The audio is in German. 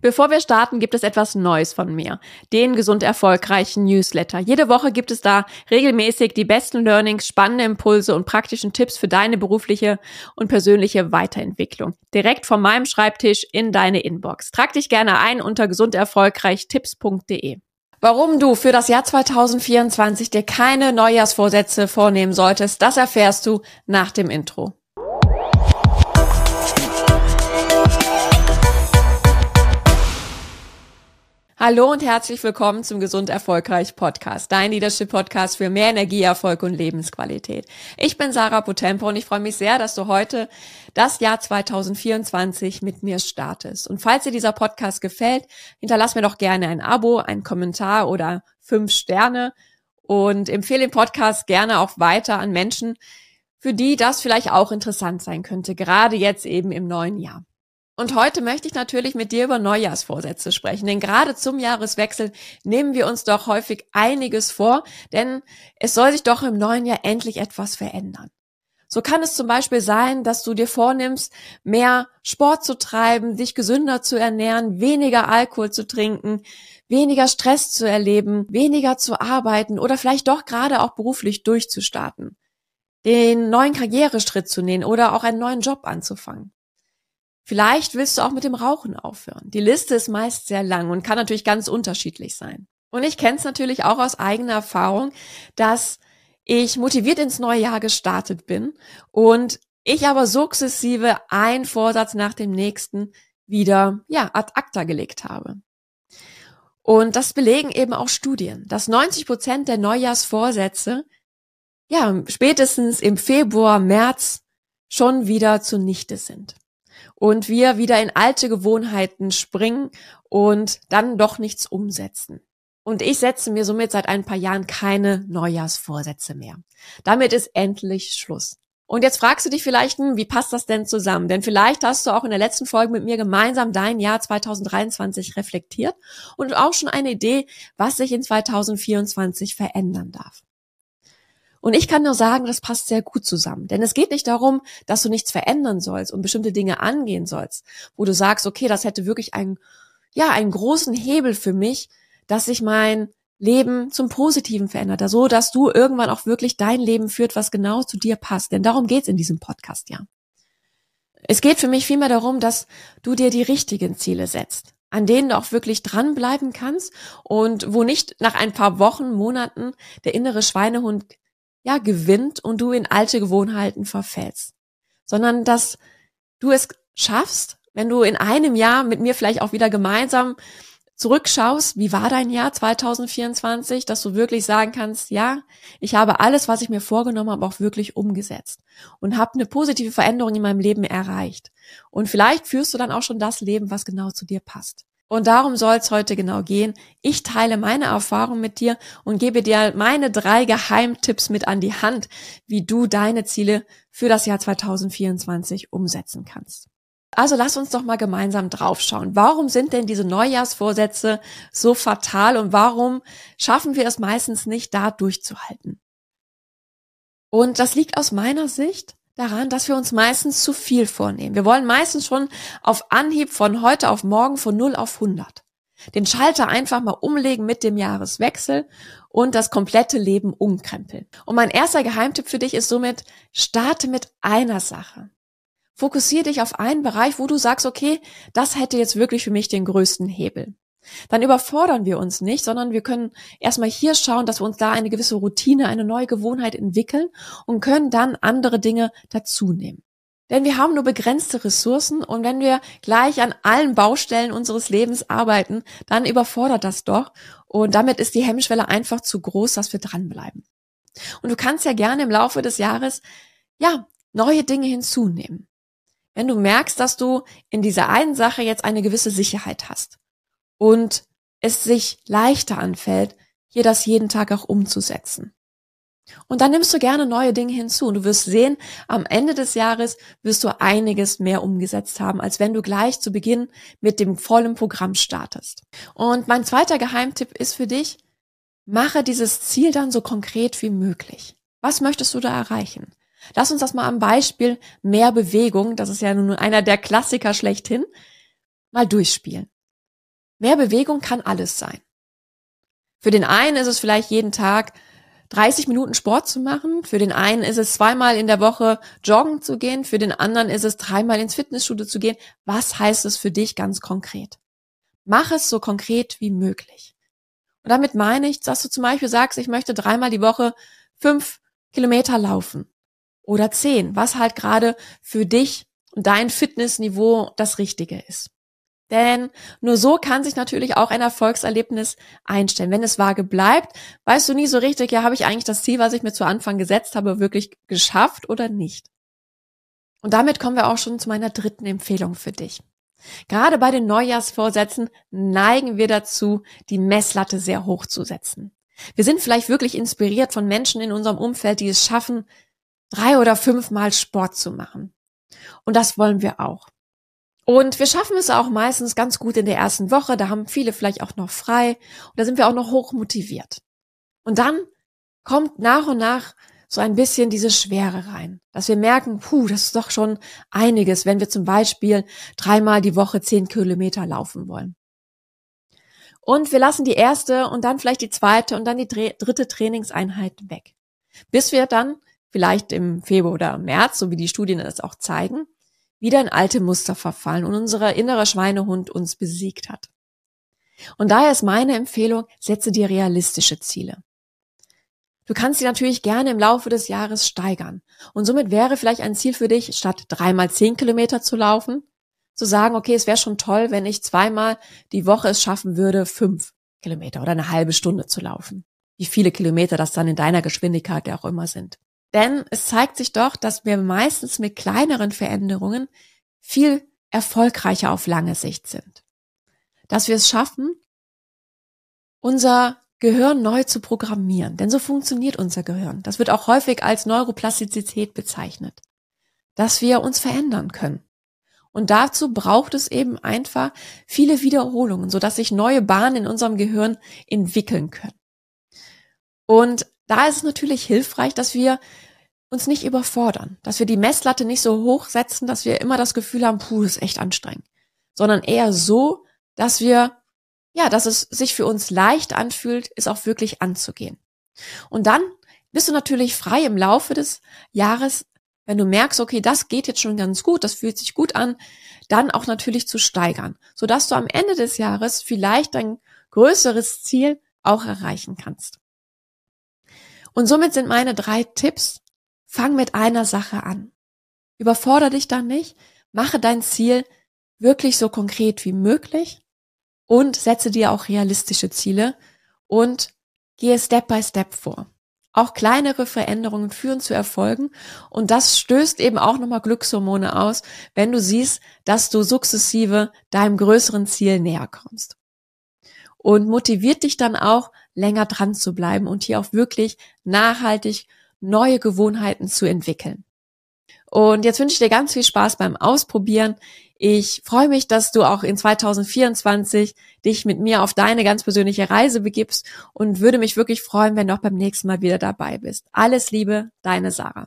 Bevor wir starten, gibt es etwas Neues von mir. Den gesund erfolgreichen Newsletter. Jede Woche gibt es da regelmäßig die besten Learnings, spannende Impulse und praktischen Tipps für deine berufliche und persönliche Weiterentwicklung. Direkt von meinem Schreibtisch in deine Inbox. Trag dich gerne ein unter gesunderfolgreichtipps.de. Warum du für das Jahr 2024 dir keine Neujahrsvorsätze vornehmen solltest, das erfährst du nach dem Intro. Hallo und herzlich willkommen zum Gesund Erfolgreich Podcast, dein Leadership Podcast für mehr Energie, Erfolg und Lebensqualität. Ich bin Sarah Potempo und ich freue mich sehr, dass du heute das Jahr 2024 mit mir startest. Und falls dir dieser Podcast gefällt, hinterlass mir doch gerne ein Abo, einen Kommentar oder fünf Sterne und empfehle den Podcast gerne auch weiter an Menschen, für die das vielleicht auch interessant sein könnte, gerade jetzt eben im neuen Jahr. Und heute möchte ich natürlich mit dir über Neujahrsvorsätze sprechen, denn gerade zum Jahreswechsel nehmen wir uns doch häufig einiges vor, denn es soll sich doch im neuen Jahr endlich etwas verändern. So kann es zum Beispiel sein, dass du dir vornimmst, mehr Sport zu treiben, dich gesünder zu ernähren, weniger Alkohol zu trinken, weniger Stress zu erleben, weniger zu arbeiten oder vielleicht doch gerade auch beruflich durchzustarten, den neuen Karriereschritt zu nehmen oder auch einen neuen Job anzufangen. Vielleicht willst du auch mit dem Rauchen aufhören. Die Liste ist meist sehr lang und kann natürlich ganz unterschiedlich sein. Und ich kenne es natürlich auch aus eigener Erfahrung, dass ich motiviert ins neue Jahr gestartet bin und ich aber sukzessive ein Vorsatz nach dem nächsten wieder, ja, ad acta gelegt habe. Und das belegen eben auch Studien, dass 90 Prozent der Neujahrsvorsätze, ja, spätestens im Februar, März schon wieder zunichte sind und wir wieder in alte Gewohnheiten springen und dann doch nichts umsetzen. Und ich setze mir somit seit ein paar Jahren keine Neujahrsvorsätze mehr. Damit ist endlich Schluss. Und jetzt fragst du dich vielleicht, hm, wie passt das denn zusammen? Denn vielleicht hast du auch in der letzten Folge mit mir gemeinsam dein Jahr 2023 reflektiert und auch schon eine Idee, was sich in 2024 verändern darf. Und ich kann nur sagen, das passt sehr gut zusammen. Denn es geht nicht darum, dass du nichts verändern sollst und bestimmte Dinge angehen sollst, wo du sagst, okay, das hätte wirklich einen, ja, einen großen Hebel für mich, dass sich mein Leben zum Positiven verändert, so dass du irgendwann auch wirklich dein Leben führt, was genau zu dir passt. Denn darum geht's in diesem Podcast ja. Es geht für mich vielmehr darum, dass du dir die richtigen Ziele setzt, an denen du auch wirklich dranbleiben kannst und wo nicht nach ein paar Wochen, Monaten der innere Schweinehund ja, gewinnt und du in alte Gewohnheiten verfällst, sondern dass du es schaffst, wenn du in einem Jahr mit mir vielleicht auch wieder gemeinsam zurückschaust, wie war dein Jahr 2024, dass du wirklich sagen kannst, ja, ich habe alles, was ich mir vorgenommen habe, auch wirklich umgesetzt und habe eine positive Veränderung in meinem Leben erreicht. Und vielleicht führst du dann auch schon das Leben, was genau zu dir passt. Und darum soll es heute genau gehen. Ich teile meine Erfahrung mit dir und gebe dir meine drei Geheimtipps mit an die Hand, wie du deine Ziele für das Jahr 2024 umsetzen kannst. Also lass uns doch mal gemeinsam draufschauen. Warum sind denn diese Neujahrsvorsätze so fatal und warum schaffen wir es meistens nicht, da durchzuhalten? Und das liegt aus meiner Sicht daran, dass wir uns meistens zu viel vornehmen. Wir wollen meistens schon auf Anhieb von heute auf morgen von 0 auf 100. Den Schalter einfach mal umlegen mit dem Jahreswechsel und das komplette Leben umkrempeln. Und mein erster Geheimtipp für dich ist somit, starte mit einer Sache. Fokussiere dich auf einen Bereich, wo du sagst, okay, das hätte jetzt wirklich für mich den größten Hebel dann überfordern wir uns nicht, sondern wir können erstmal hier schauen, dass wir uns da eine gewisse Routine, eine neue Gewohnheit entwickeln und können dann andere Dinge dazu nehmen. Denn wir haben nur begrenzte Ressourcen und wenn wir gleich an allen Baustellen unseres Lebens arbeiten, dann überfordert das doch und damit ist die Hemmschwelle einfach zu groß, dass wir dranbleiben. Und du kannst ja gerne im Laufe des Jahres, ja, neue Dinge hinzunehmen. Wenn du merkst, dass du in dieser einen Sache jetzt eine gewisse Sicherheit hast und es sich leichter anfällt, hier das jeden Tag auch umzusetzen. Und dann nimmst du gerne neue Dinge hinzu und du wirst sehen, am Ende des Jahres wirst du einiges mehr umgesetzt haben, als wenn du gleich zu Beginn mit dem vollen Programm startest. Und mein zweiter Geheimtipp ist für dich, mache dieses Ziel dann so konkret wie möglich. Was möchtest du da erreichen? Lass uns das mal am Beispiel mehr Bewegung, das ist ja nun einer der Klassiker schlechthin, mal durchspielen. Mehr Bewegung kann alles sein. Für den einen ist es vielleicht jeden Tag 30 Minuten Sport zu machen. Für den einen ist es zweimal in der Woche joggen zu gehen. Für den anderen ist es dreimal ins Fitnessstudio zu gehen. Was heißt es für dich ganz konkret? Mach es so konkret wie möglich. Und damit meine ich, dass du zum Beispiel sagst, ich möchte dreimal die Woche fünf Kilometer laufen oder zehn, was halt gerade für dich und dein Fitnessniveau das Richtige ist. Denn nur so kann sich natürlich auch ein Erfolgserlebnis einstellen. Wenn es vage bleibt, weißt du nie so richtig, ja, habe ich eigentlich das Ziel, was ich mir zu Anfang gesetzt habe, wirklich geschafft oder nicht. Und damit kommen wir auch schon zu meiner dritten Empfehlung für dich. Gerade bei den Neujahrsvorsätzen neigen wir dazu, die Messlatte sehr hoch zu setzen. Wir sind vielleicht wirklich inspiriert von Menschen in unserem Umfeld, die es schaffen, drei oder fünfmal Sport zu machen. Und das wollen wir auch. Und wir schaffen es auch meistens ganz gut in der ersten Woche. Da haben viele vielleicht auch noch frei. Und da sind wir auch noch hoch motiviert. Und dann kommt nach und nach so ein bisschen diese Schwere rein, dass wir merken, puh, das ist doch schon einiges, wenn wir zum Beispiel dreimal die Woche zehn Kilometer laufen wollen. Und wir lassen die erste und dann vielleicht die zweite und dann die dritte Trainingseinheit weg. Bis wir dann vielleicht im Februar oder März, so wie die Studien das auch zeigen, wieder in alte Muster verfallen und unser innerer Schweinehund uns besiegt hat. Und daher ist meine Empfehlung, setze dir realistische Ziele. Du kannst sie natürlich gerne im Laufe des Jahres steigern. Und somit wäre vielleicht ein Ziel für dich, statt dreimal zehn Kilometer zu laufen, zu sagen, okay, es wäre schon toll, wenn ich zweimal die Woche es schaffen würde, fünf Kilometer oder eine halbe Stunde zu laufen. Wie viele Kilometer das dann in deiner Geschwindigkeit auch immer sind. Denn es zeigt sich doch, dass wir meistens mit kleineren Veränderungen viel erfolgreicher auf lange Sicht sind. Dass wir es schaffen, unser Gehirn neu zu programmieren. Denn so funktioniert unser Gehirn. Das wird auch häufig als Neuroplastizität bezeichnet. Dass wir uns verändern können. Und dazu braucht es eben einfach viele Wiederholungen, sodass sich neue Bahnen in unserem Gehirn entwickeln können. Und da ist es natürlich hilfreich, dass wir uns nicht überfordern, dass wir die Messlatte nicht so hoch setzen, dass wir immer das Gefühl haben, puh, ist echt anstrengend, sondern eher so, dass wir, ja, dass es sich für uns leicht anfühlt, es auch wirklich anzugehen. Und dann bist du natürlich frei im Laufe des Jahres, wenn du merkst, okay, das geht jetzt schon ganz gut, das fühlt sich gut an, dann auch natürlich zu steigern, sodass du am Ende des Jahres vielleicht dein größeres Ziel auch erreichen kannst. Und somit sind meine drei Tipps, fang mit einer Sache an. Überfordere dich dann nicht, mache dein Ziel wirklich so konkret wie möglich und setze dir auch realistische Ziele und gehe Step by Step vor. Auch kleinere Veränderungen führen zu Erfolgen und das stößt eben auch nochmal Glückshormone aus, wenn du siehst, dass du sukzessive deinem größeren Ziel näher kommst und motiviert dich dann auch, länger dran zu bleiben und hier auch wirklich nachhaltig neue Gewohnheiten zu entwickeln. Und jetzt wünsche ich dir ganz viel Spaß beim Ausprobieren. Ich freue mich, dass du auch in 2024 dich mit mir auf deine ganz persönliche Reise begibst und würde mich wirklich freuen, wenn du auch beim nächsten Mal wieder dabei bist. Alles Liebe, deine Sarah.